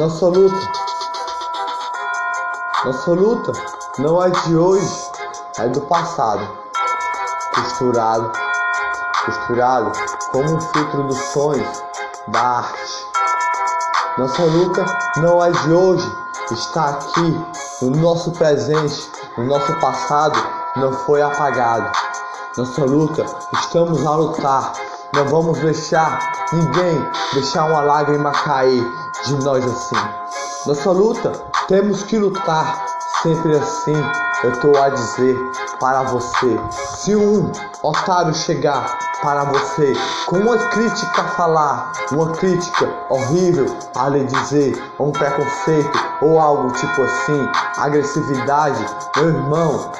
Nossa luta, nossa luta não é de hoje, é do passado. Costurado, costurado como um filtro dos sonhos da arte. Nossa luta não é de hoje, está aqui no nosso presente, no nosso passado, não foi apagado. Nossa luta, estamos a lutar. Não vamos deixar ninguém deixar uma lágrima cair de nós assim. Nossa luta, temos que lutar sempre assim. Eu estou a dizer para você: se um otário chegar para você com uma crítica a falar, uma crítica horrível a lhe dizer, um preconceito ou algo tipo assim, agressividade, meu irmão,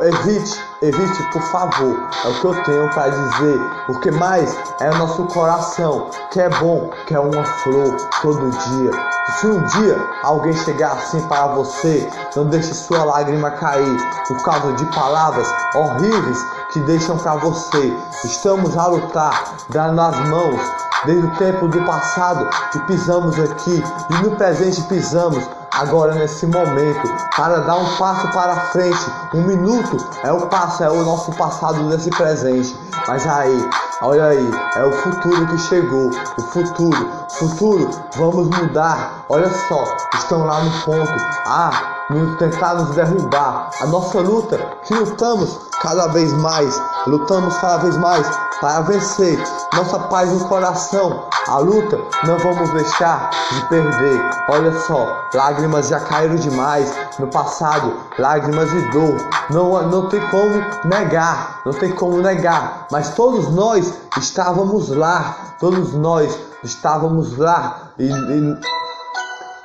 evite, evite por favor, é o que eu tenho para dizer, o que mais é o nosso coração, que é bom, que é uma flor todo dia. Se um dia alguém chegar assim para você, não deixe sua lágrima cair por causa de palavras horríveis que deixam para você. Estamos a lutar, dando as mãos, desde o tempo do passado que pisamos aqui e no presente pisamos agora nesse momento para dar um passo para frente. Um minuto é o passo, é o nosso passado nesse presente. Mas aí, olha aí, é o futuro que chegou. O futuro, futuro, vamos mudar. Olha só, estão lá no ponto. Ah, nos tentar nos derrubar. A nossa luta, que lutamos cada vez mais, lutamos cada vez mais para vencer. Nossa paz no coração, a luta não vamos deixar de perder. Olha só, lágrimas já caíram demais no passado, lágrimas e dor. Não, não tem como negar, não tem como negar. Mas todos nós estávamos lá, todos nós estávamos lá e, e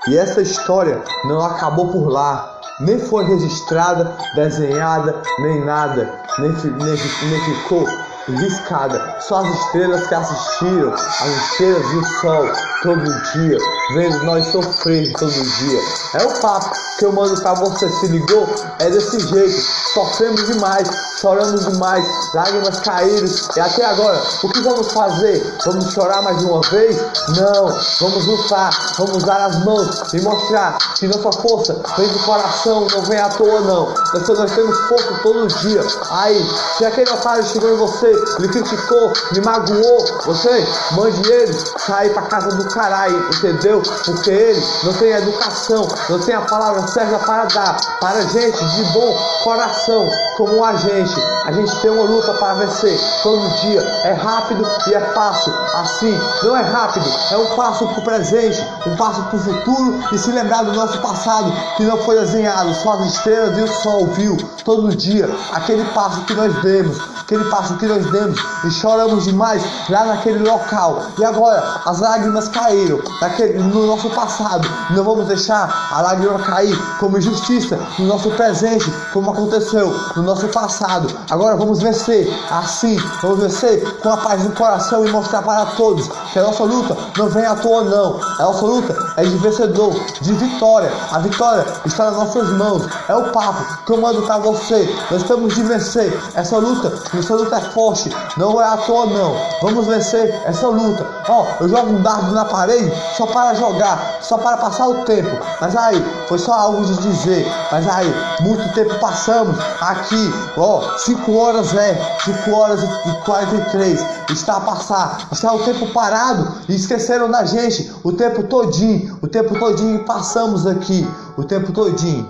e essa história não acabou por lá, nem foi registrada, desenhada, nem nada, nem, nem, nem ficou riscada. Só as estrelas que assistiram, as estrelas e o sol todo dia, vendo nós sofrer todo dia. É o papo que eu mando pra você, se ligou? É desse jeito, sofremos demais, choramos demais, lágrimas caíram. E até agora, o que vamos fazer? Vamos chorar mais uma vez? Não, vamos lutar, vamos dar as mãos e mostrar que nossa força vem do coração, não vem à toa não. Nós, nós temos força todo dia. Aí, se aquele otário chegou em você, lhe criticou, me magoou, você mande ele sair pra casa do caralho, entendeu? Porque ele não tem educação, não tem a palavra certa para dar. Para gente de bom coração, como a gente. A gente tem uma luta para vencer todo dia. É rápido e é fácil. Assim, não é rápido, é um passo para o presente, um passo para o futuro e se lembrar do nosso passado que não foi desenhado, só as estrelas e o sol viu todo dia aquele passo que nós demos, aquele passo que nós demos e choramos demais lá naquele local. E agora as lágrimas caíram naquele, no nosso passado. Não vamos deixar a lágrima cair como injustiça no nosso presente, como aconteceu no nosso passado. Agora vamos vencer assim, vamos vencer com a paz no coração e mostrar para todos que a nossa luta não vem à toa, não. A nossa luta é de vencedor, de vitória. A vitória está nas nossas mãos. É o papo que eu mando para você. Nós estamos de vencer essa luta. Nossa luta é forte, não é à toa, não. Vamos vencer essa luta. Ó, eu jogo um dardo na parede só para jogar, só para passar o tempo. Mas aí, foi só algo de dizer. Mas aí, muito tempo passamos aqui, ó, 5 horas é, 5 horas e 43. Está a passar, está o tempo parado e esqueceram da gente o tempo todinho, o tempo todinho passamos aqui, o tempo todinho.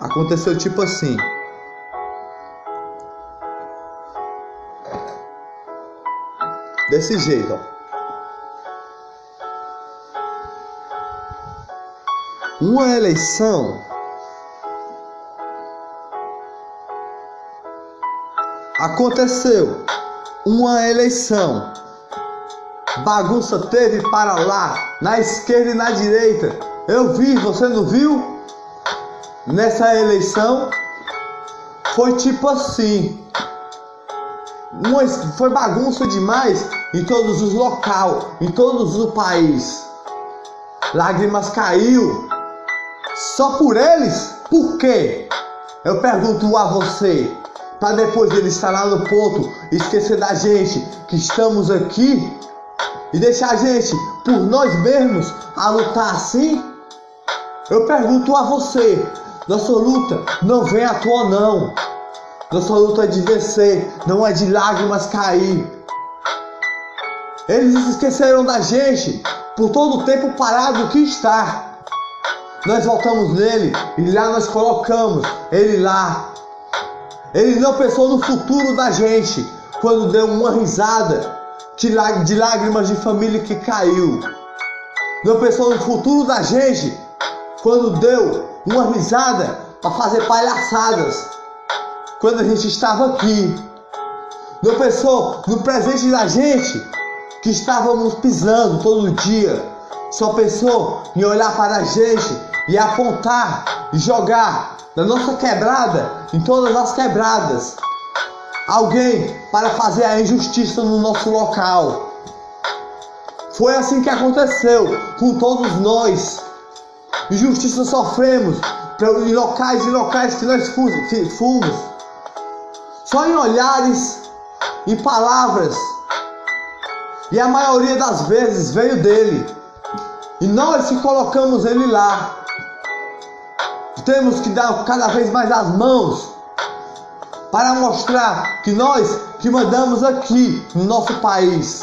Aconteceu tipo assim. Desse jeito, ó. Uma eleição aconteceu. Uma eleição. Bagunça teve para lá, na esquerda e na direita. Eu vi, você não viu? Nessa eleição foi tipo assim. Uma, foi bagunça demais em todos os locais, em todos os países. Lágrimas caiu, só por eles? Por quê? Eu pergunto a você, para depois ele estar lá no ponto esquecer da gente que estamos aqui? e deixar a gente por nós mesmos a lutar assim? Eu pergunto a você, nossa luta não vem à toa não. Nossa luta é de vencer, não é de lágrimas cair. Eles esqueceram da gente por todo o tempo parado que está. Nós voltamos nele e lá nós colocamos ele lá. Ele não pensou no futuro da gente quando deu uma risada de lágrimas de família que caiu. Não pensou no futuro da gente quando deu uma risada para fazer palhaçadas quando a gente estava aqui. Não pensou no presente da gente que estávamos pisando todo dia. Só pensou em olhar para a gente e apontar e jogar na nossa quebrada, em todas as quebradas, alguém para fazer a injustiça no nosso local. Foi assim que aconteceu com todos nós. Injustiça sofremos em locais e locais que nós fomos. Só em olhares, em palavras. E a maioria das vezes veio dele. E nós que colocamos ele lá. Temos que dar cada vez mais as mãos para mostrar que nós que mandamos aqui no nosso país.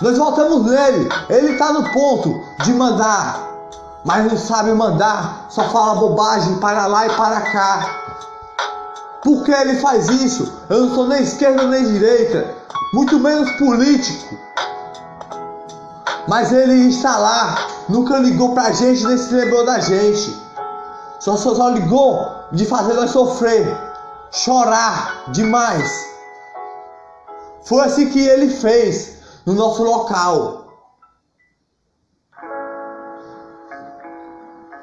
Nós voltamos nele, ele está no ponto de mandar, mas não sabe mandar, só fala bobagem para lá e para cá. Por que ele faz isso? Eu não sou nem esquerda nem direita, muito menos político. Mas ele está lá, nunca ligou pra gente, nem se lembrou da gente. Só, só, só ligou de fazer nós sofrer, chorar demais. Foi assim que ele fez no nosso local.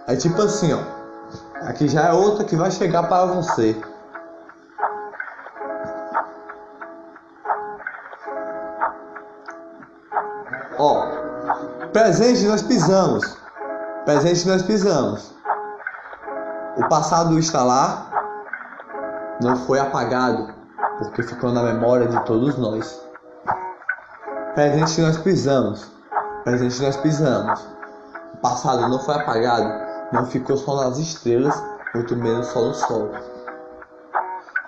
É tipo assim, ó. Aqui já é outra que vai chegar para você. Ó, presente nós pisamos. Presente nós pisamos. O passado está lá, não foi apagado, porque ficou na memória de todos nós. Presente nós pisamos, presente nós pisamos. O passado não foi apagado, não ficou só nas estrelas, muito menos só no sol.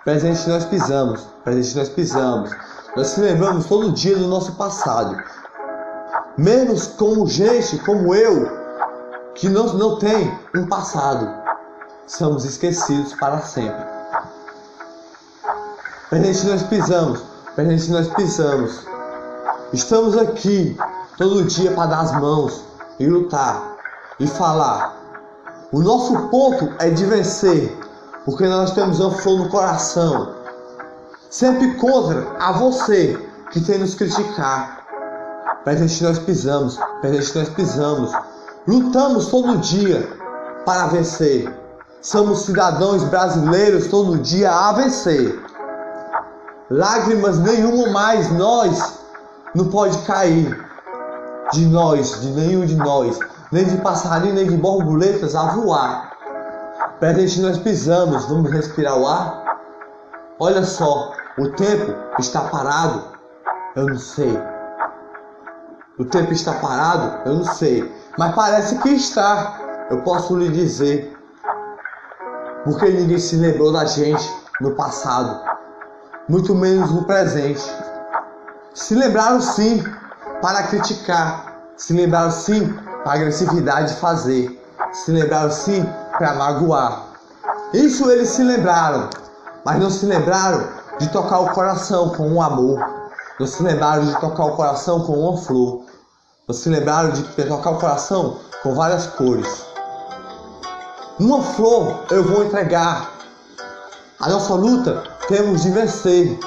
Presente nós pisamos, presente nós pisamos. Nós se lembramos todo dia do nosso passado. Menos como gente, como eu, que não, não tem um passado somos esquecidos para sempre. Presente nós pisamos, presente nós pisamos. Estamos aqui todo dia para dar as mãos e lutar e falar. O nosso ponto é de vencer, porque nós temos um flor no coração. Sempre contra a você que tem nos criticar. Presente nós pisamos, presente nós pisamos. Lutamos todo dia para vencer. Somos cidadãos brasileiros todo dia a vencer. Lágrimas nenhuma mais nós não pode cair de nós, de nenhum de nós, nem de passarinho, nem de borboletas a voar. Presente nós pisamos, vamos respirar o ar. Olha só, o tempo está parado, eu não sei. O tempo está parado, eu não sei. Mas parece que está. Eu posso lhe dizer porque ninguém se lembrou da gente no passado, muito menos no presente. Se lembraram sim para criticar, se lembraram sim para agressividade fazer, se lembraram sim para magoar. Isso eles se lembraram, mas não se lembraram de tocar o coração com um amor, não se lembraram de tocar o coração com uma flor, não se lembraram de tocar o coração com várias cores. Uma flor eu vou entregar. A nossa luta temos de vencer.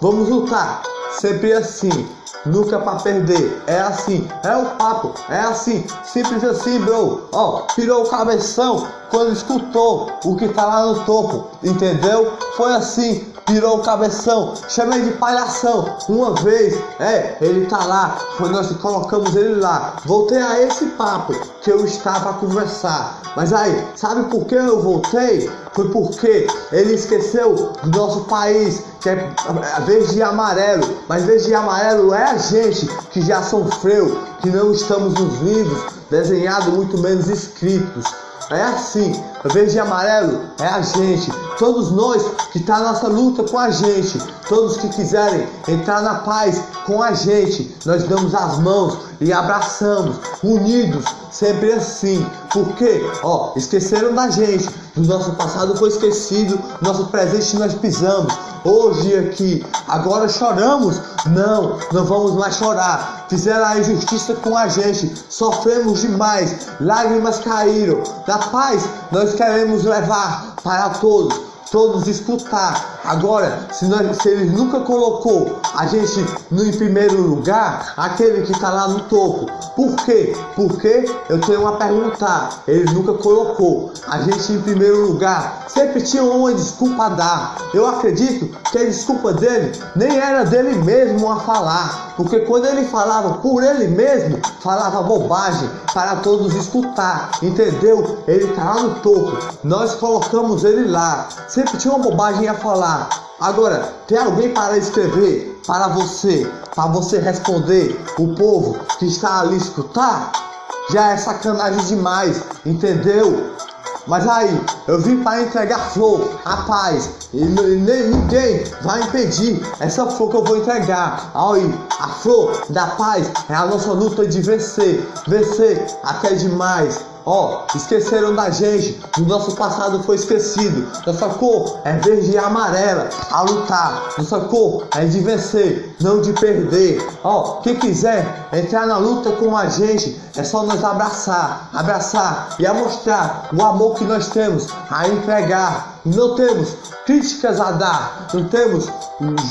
Vamos lutar, sempre assim, nunca para perder. É assim, é o papo, é assim, simples assim, bro. Ó, pirou o cabeção quando escutou o que tá lá no topo, entendeu? Foi assim, virou o cabeção, chamei de palhação. Uma vez, é, ele tá lá, foi nós que colocamos ele lá. Voltei a esse papo que eu estava a conversar. Mas aí, sabe por que eu voltei? Foi porque ele esqueceu do nosso país, que é verde e amarelo. Mas verde e amarelo é a gente que já sofreu, que não estamos nos livros, desenhado muito menos escritos. É assim, verde e amarelo é a gente, todos nós que está nossa luta com a gente, todos que quiserem entrar na paz com a gente, nós damos as mãos e abraçamos, unidos, sempre assim. Porque, ó, esqueceram da gente, do nosso passado foi esquecido, nosso presente nós pisamos. Hoje aqui, agora choramos? Não, não vamos mais chorar. Fizeram a injustiça com a gente, sofremos demais, lágrimas caíram. Da paz nós queremos levar para todos todos escutar. Agora, se, nós, se ele nunca colocou a gente no em primeiro lugar, aquele que está lá no topo, por quê? Porque eu tenho uma pergunta. Ele nunca colocou a gente em primeiro lugar. Sempre tinha uma desculpa a dar. Eu acredito que a desculpa dele nem era dele mesmo a falar. Porque quando ele falava por ele mesmo, falava bobagem para todos escutar. Entendeu? Ele está lá no topo. Nós colocamos ele lá. Sempre tinha uma bobagem a falar. Agora, tem alguém para escrever para você, para você responder o povo que está ali escutar? Já é sacanagem demais, entendeu? Mas aí, eu vim para entregar flor, a paz, e ninguém vai impedir essa flor que eu vou entregar. Aí, a flor da paz é a nossa luta de vencer, vencer até demais. Ó, oh, esqueceram da gente, o nosso passado foi esquecido. Nossa cor é verde e amarela, a lutar. Nossa cor é de vencer, não de perder. Ó, oh, quem quiser entrar na luta com a gente, é só nos abraçar, abraçar e a mostrar o amor que nós temos, a entregar. Não temos críticas a dar, não temos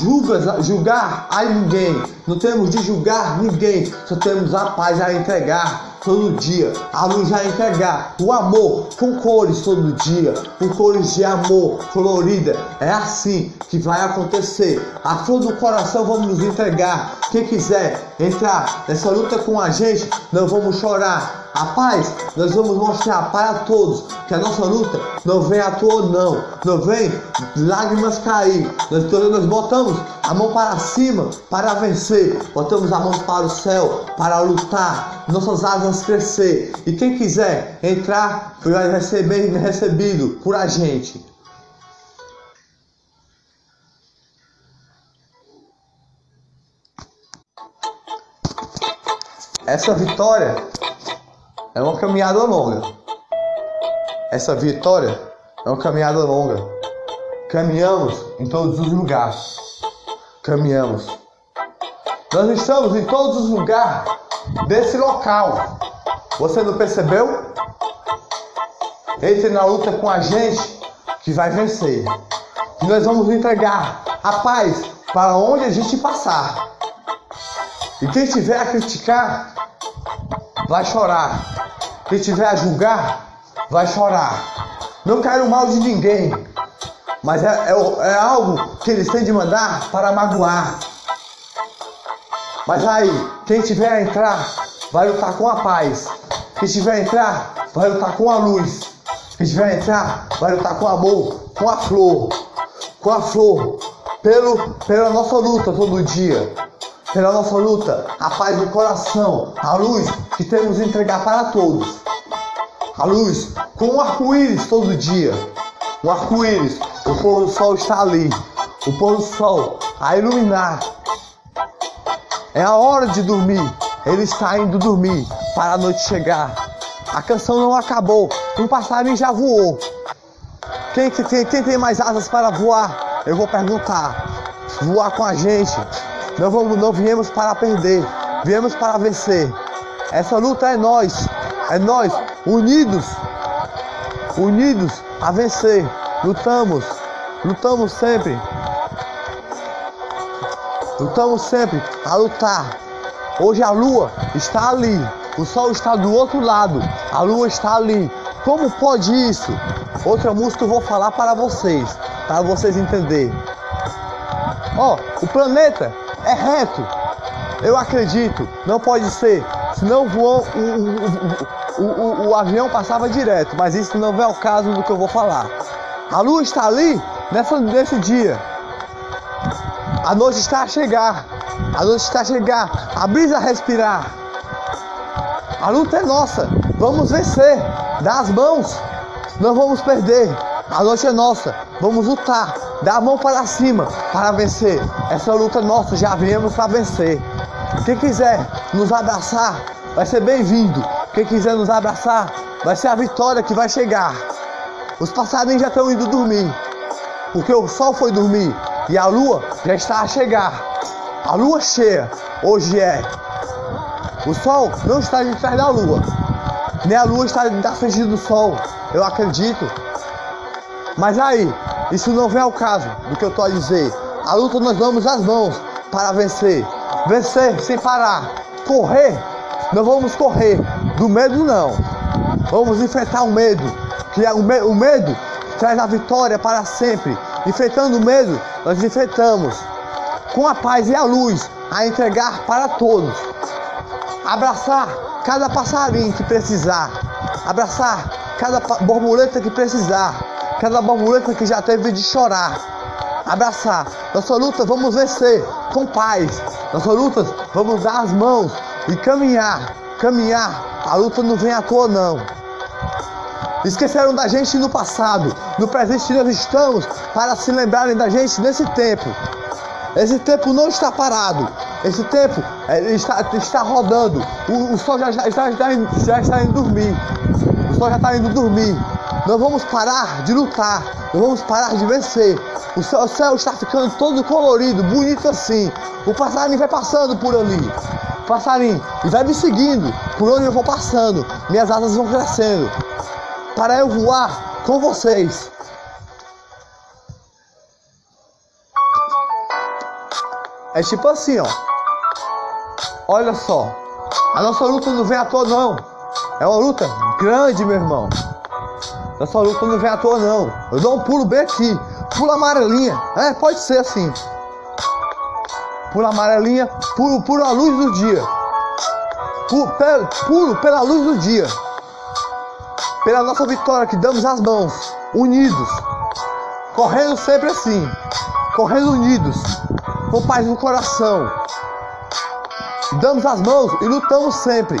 julgas, julgar a ninguém, não temos de julgar ninguém, só temos a paz a entregar todo dia. A luz vai entregar o amor com cores todo dia, com cores de amor colorida. É assim que vai acontecer. A flor do coração vamos nos entregar. Quem quiser entrar nessa luta com a gente, não vamos chorar. A paz, nós vamos mostrar para todos que a nossa luta não vem à toa, não. Não vem lágrimas cair. Nós, nós botamos a mão para cima para vencer. Botamos a mão para o céu para lutar. Nossas asas crescer. E quem quiser entrar, vai ser bem recebido por a gente. Essa vitória é uma caminhada longa. Essa vitória é uma caminhada longa. Caminhamos em todos os lugares. Caminhamos. Nós estamos em todos os lugares desse local. Você não percebeu? Entre na luta com a gente que vai vencer. E nós vamos entregar a paz para onde a gente passar. E quem tiver a criticar, vai chorar. Quem tiver a julgar, vai chorar. Não quero mal de ninguém, mas é, é, é algo que eles têm de mandar para magoar. Mas aí, quem tiver a entrar, vai lutar com a paz. Quem tiver a entrar, vai lutar com a luz. Quem tiver a entrar, vai lutar com amor, com a flor, com a flor, pelo, pela nossa luta todo dia pela nossa luta, a paz do coração, a luz que temos de entregar para todos. A luz com um arco-íris todo dia. O arco-íris, o pôr do sol está ali. O pôr do sol a iluminar. É a hora de dormir. Ele está indo dormir para a noite chegar. A canção não acabou. Um passarinho já voou. Quem, quem, quem tem mais asas para voar? Eu vou perguntar. Voar com a gente. Não, vamos, não viemos para perder, viemos para vencer. Essa luta é nós, é nós, unidos, unidos a vencer. Lutamos, lutamos sempre. Lutamos sempre a lutar. Hoje a lua está ali, o sol está do outro lado, a lua está ali. Como pode isso? Outra música eu vou falar para vocês, para vocês entenderem. Ó, o planeta é reto. Eu acredito, não pode ser. Senão voou, o, o, o, o, avião passava direto, mas isso não é o caso do que eu vou falar. A lua está ali nessa, nesse dia. A noite está a chegar. A noite está a chegar. A brisa a respirar. A luta é nossa. Vamos vencer. Dá as mãos. Não vamos perder. A noite é nossa. Vamos lutar. Dá a mão para cima para vencer. Essa luta é nossa. Já viemos para vencer. Quem quiser nos abraçar, vai ser bem-vindo. Quem quiser nos abraçar, vai ser a vitória que vai chegar. Os passarinhos já estão indo dormir. Porque o sol foi dormir e a lua já está a chegar. A lua cheia hoje é o sol não está de trás da lua, nem a lua está da frente do sol, eu acredito. Mas aí, isso não vem ao caso do que eu estou a dizer. A luta nós damos as mãos para vencer. Vencer sem parar. Correr, não vamos correr do medo não. Vamos enfrentar o medo, que o, me o medo traz a vitória para sempre. Enfrentando o medo, nós enfrentamos com a paz e a luz a entregar para todos abraçar cada passarinho que precisar, abraçar cada borboleta que precisar, cada borboleta que já teve de chorar, abraçar. Nossa luta vamos vencer com paz. Nossa luta vamos dar as mãos e caminhar, caminhar. A luta não vem à toa não. Esqueceram da gente no passado, no presente nós estamos para se lembrarem da gente nesse tempo. Esse tempo não está parado. Esse tempo é, está, está rodando. O, o sol já, já, está, já está indo dormir. O sol já está indo dormir. Não vamos parar de lutar. Não vamos parar de vencer. O céu, o céu está ficando todo colorido, bonito assim. O passarinho vai passando por ali. Passarinho. E vai me seguindo por onde eu vou passando. Minhas asas vão crescendo. Para eu voar com vocês. É tipo assim, ó. Olha só, a nossa luta não vem à toa não. É uma luta grande, meu irmão. Nossa luta não vem à toa não. Eu dou um pulo bem aqui. Pula amarelinha. É, pode ser assim. Pula amarelinha, pulo, pulo a luz do dia. Pulo, pulo pela luz do dia. Pela nossa vitória que damos as mãos, unidos. Correndo sempre assim. Correndo unidos. Com paz no coração damos as mãos e lutamos sempre.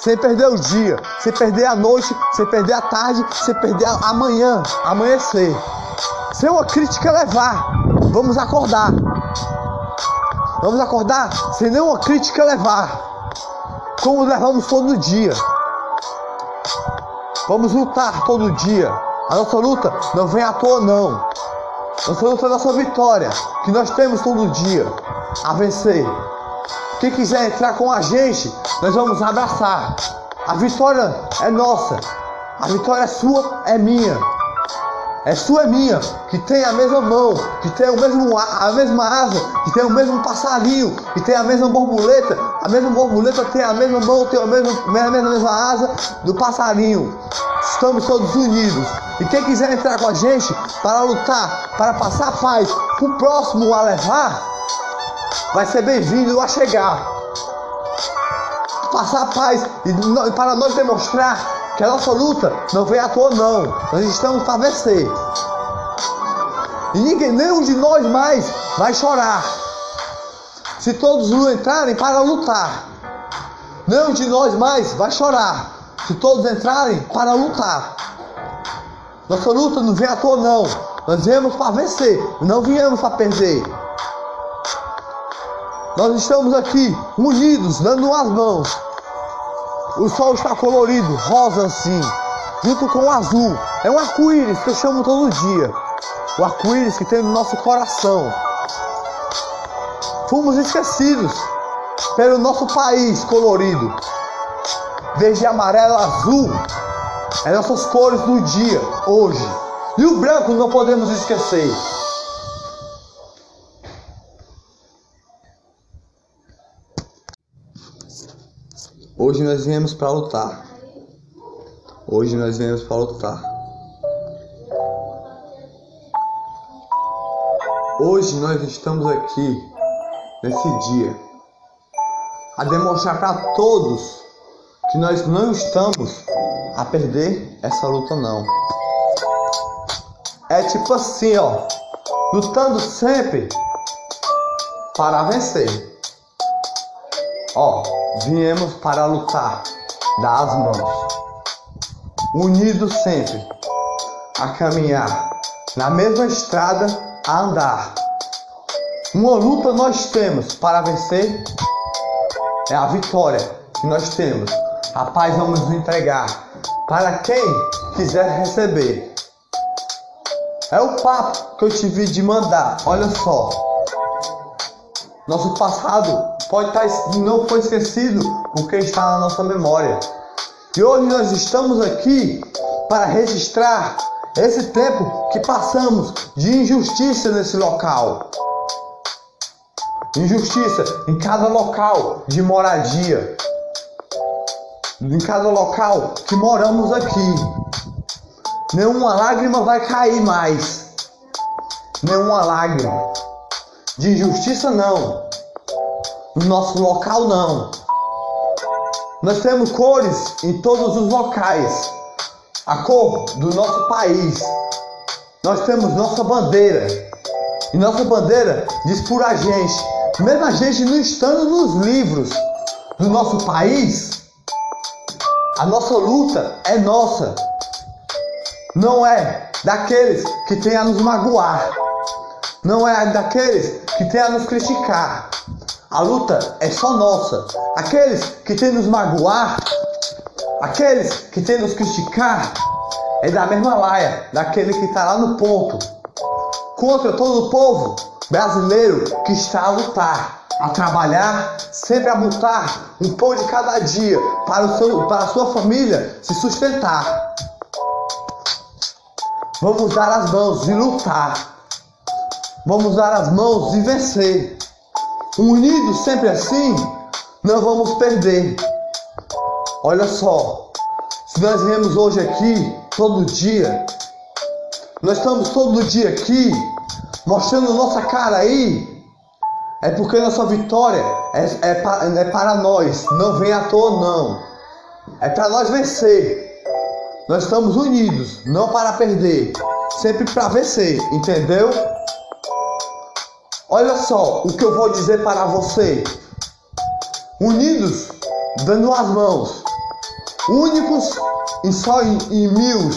Sem perder o dia, sem perder a noite, sem perder a tarde, sem perder a amanhecer. Sem uma crítica levar, vamos acordar. Vamos acordar sem nenhuma crítica levar. Como levamos todo dia. Vamos lutar todo dia. A nossa luta não vem à toa não. Nossa luta é a nossa vitória, que nós temos todo dia a vencer. Quem quiser entrar com a gente, nós vamos abraçar. A vitória é nossa. A vitória é sua, é minha. É sua, é minha, que tem a mesma mão, que tem o mesmo, a mesma asa, que tem o mesmo passarinho, que tem a mesma borboleta. A mesma borboleta tem a mesma mão, tem a mesma, a mesma, a mesma asa do passarinho. Estamos todos unidos. E quem quiser entrar com a gente para lutar, para passar paz para o próximo a levar, vai ser bem-vindo a chegar. Passar paz e para nós demonstrar que a nossa luta não vem à toa não. Nós estamos para vencer. E ninguém, nenhum de nós mais vai chorar. Se todos entrarem para lutar. Nenhum de nós mais vai chorar. Se todos entrarem para lutar. Nossa luta não vem à toa não. Nós viemos para vencer, não viemos para perder. Nós estamos aqui unidos, dando as mãos. O sol está colorido, rosa assim, junto com o azul. É um arco-íris que eu chamo todo dia. O arco-íris que tem no nosso coração. Fomos esquecidos pelo nosso país colorido. Verde, amarelo, azul. É nossas cores do dia, hoje. E o branco não podemos esquecer. Hoje nós viemos para lutar. Hoje nós viemos para lutar. Hoje nós estamos aqui, nesse dia, a demonstrar para todos que nós não estamos a perder essa luta não. É tipo assim, ó, lutando sempre para vencer. Ó, viemos para lutar, dar as mãos, unidos sempre, a caminhar na mesma estrada a andar. Uma luta nós temos para vencer é a vitória que nós temos. A paz vamos entregar para quem quiser receber. É o papo que eu tive de mandar. Olha só. Nosso passado pode estar não foi esquecido porque está na nossa memória. E hoje nós estamos aqui para registrar esse tempo que passamos de injustiça nesse local. Injustiça em cada local de moradia. Em cada local que moramos aqui. Nenhuma lágrima vai cair mais. Nenhuma lágrima. De injustiça não. No nosso local não. Nós temos cores em todos os locais a cor do nosso país. Nós temos nossa bandeira. E nossa bandeira diz por a gente, mesmo a gente não estando nos livros do nosso país, a nossa luta é nossa. Não é daqueles que têm a nos magoar. Não é daqueles que têm a nos criticar. A luta é só nossa. Aqueles que têm nos magoar Aqueles que tentam nos criticar é da mesma laia daquele que está lá no ponto contra todo o povo brasileiro que está a lutar, a trabalhar, sempre a lutar um pão de cada dia para, o seu, para a sua família se sustentar. Vamos dar as mãos e lutar. Vamos dar as mãos e vencer. Unidos sempre assim, não vamos perder. Olha só, se nós viemos hoje aqui, todo dia, nós estamos todo dia aqui, mostrando nossa cara aí, é porque nossa vitória é, é, é para nós, não vem à toa não. É para nós vencer. Nós estamos unidos, não para perder, sempre para vencer, entendeu? Olha só o que eu vou dizer para você. Unidos, dando as mãos, únicos e só em, em mil,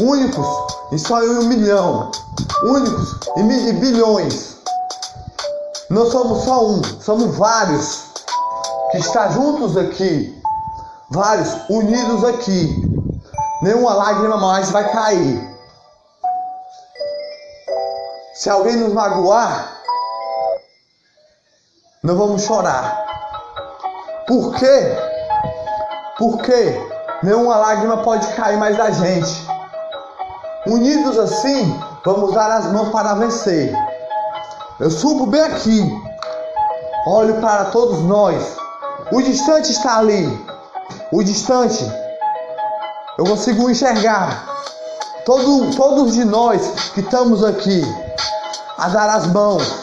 únicos e só em um milhão, únicos e, mil, e bilhões. Não somos só um, somos vários que estão juntos aqui, vários unidos aqui. Nenhuma lágrima mais vai cair. Se alguém nos magoar, não vamos chorar. Por quê? porque nenhuma lágrima pode cair mais da gente. Unidos assim, vamos dar as mãos para vencer. Eu subo bem aqui, olho para todos nós. O distante está ali, o distante, eu consigo enxergar. Todo, todos de nós que estamos aqui a dar as mãos.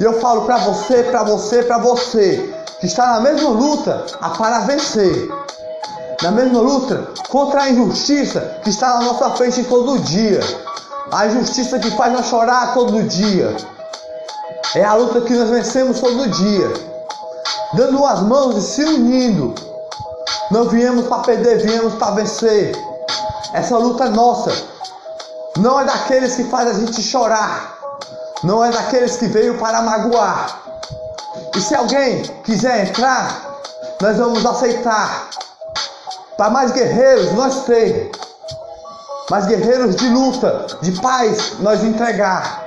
E eu falo para você, para você, para você que está na mesma luta a para vencer na mesma luta contra a injustiça que está na nossa frente todo dia. A injustiça que faz nós chorar todo dia. É a luta que nós vencemos todo dia. Dando as mãos e se unindo. Não viemos para perder, viemos para vencer. Essa luta é nossa. Não é daqueles que faz a gente chorar. Não é daqueles que veio para magoar. E se alguém quiser entrar, nós vamos aceitar. Para mais guerreiros, nós temos. Mais guerreiros de luta, de paz, nós entregar.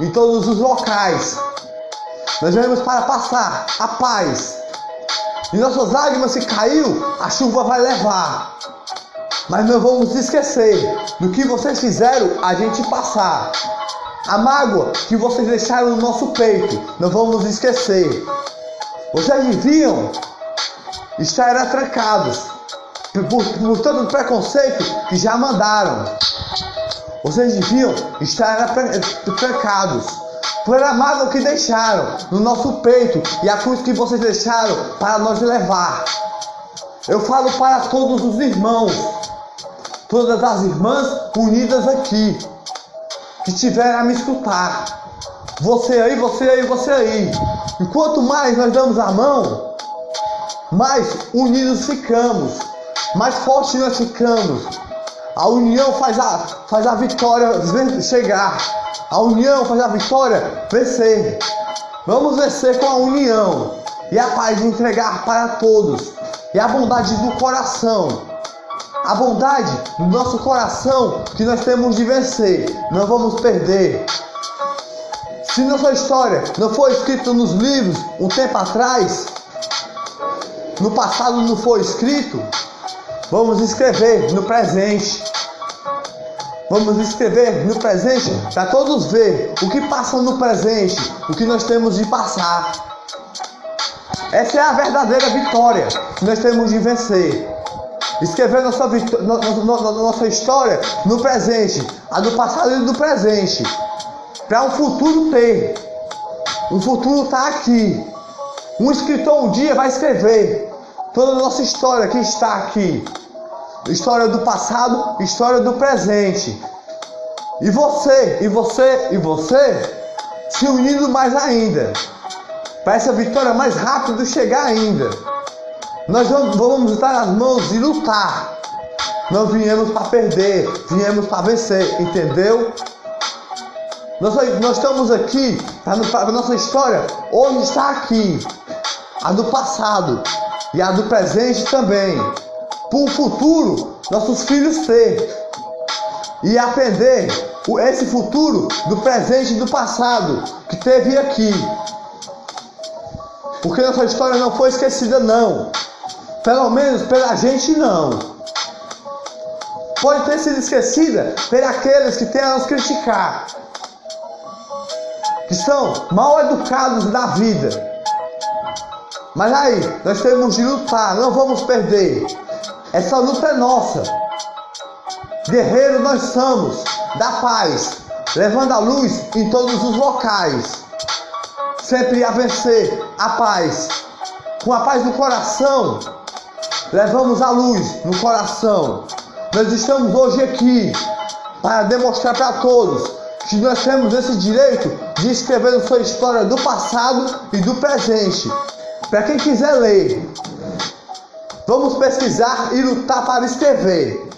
Em todos os locais. Nós viemos para passar a paz. E nossas lágrimas se caiu, a chuva vai levar. Mas não vamos esquecer do que vocês fizeram a gente passar. A mágoa que vocês deixaram no nosso peito, não vamos esquecer. Vocês deviam estar atrancados por, por o preconceito que já mandaram. Vocês deviam estar trancados. pela mágoa que deixaram no nosso peito e a cruz que vocês deixaram para nós levar. Eu falo para todos os irmãos, todas as irmãs unidas aqui, que tiverem a me escutar. Você aí, você aí, você aí. E quanto mais nós damos a mão, mais unidos ficamos, mais fortes nós ficamos. A união faz a, faz a vitória chegar. A união faz a vitória vencer. Vamos vencer com a união e a paz entregar para todos. E a bondade do coração. A bondade do nosso coração que nós temos de vencer. Não vamos perder. Se nossa história não foi escrita nos livros um tempo atrás, no passado não foi escrito, vamos escrever no presente. Vamos escrever no presente para todos ver o que passa no presente, o que nós temos de passar. Essa é a verdadeira vitória que nós temos de vencer. Escrever nossa, nossa história no presente, a do passado e do presente para um futuro ter. O futuro está aqui. Um escritor um dia vai escrever toda a nossa história que está aqui. História do passado, história do presente. E você, e você, e você se unindo mais ainda. Para essa vitória mais rápido chegar ainda. Nós vamos, estar nas mãos e lutar. Não viemos para perder, viemos para vencer, entendeu? Nós, nós estamos aqui, a nossa história, hoje está aqui. A do passado e a do presente também. Para o futuro, nossos filhos ter. E aprender esse futuro do presente e do passado que teve aqui. Porque nossa história não foi esquecida, não. Pelo menos pela gente, não. Pode ter sido esquecida por aqueles que têm a nos criticar que são mal educados na vida. Mas aí, nós temos de lutar, não vamos perder. Essa luta é nossa. Guerreiros nós somos, da paz, levando a luz em todos os locais. Sempre a vencer a paz. Com a paz no coração, levamos a luz no coração. Nós estamos hoje aqui para demonstrar para todos que nós temos esse direito de escrever a sua história do passado e do presente. Para quem quiser ler, vamos pesquisar e lutar para escrever.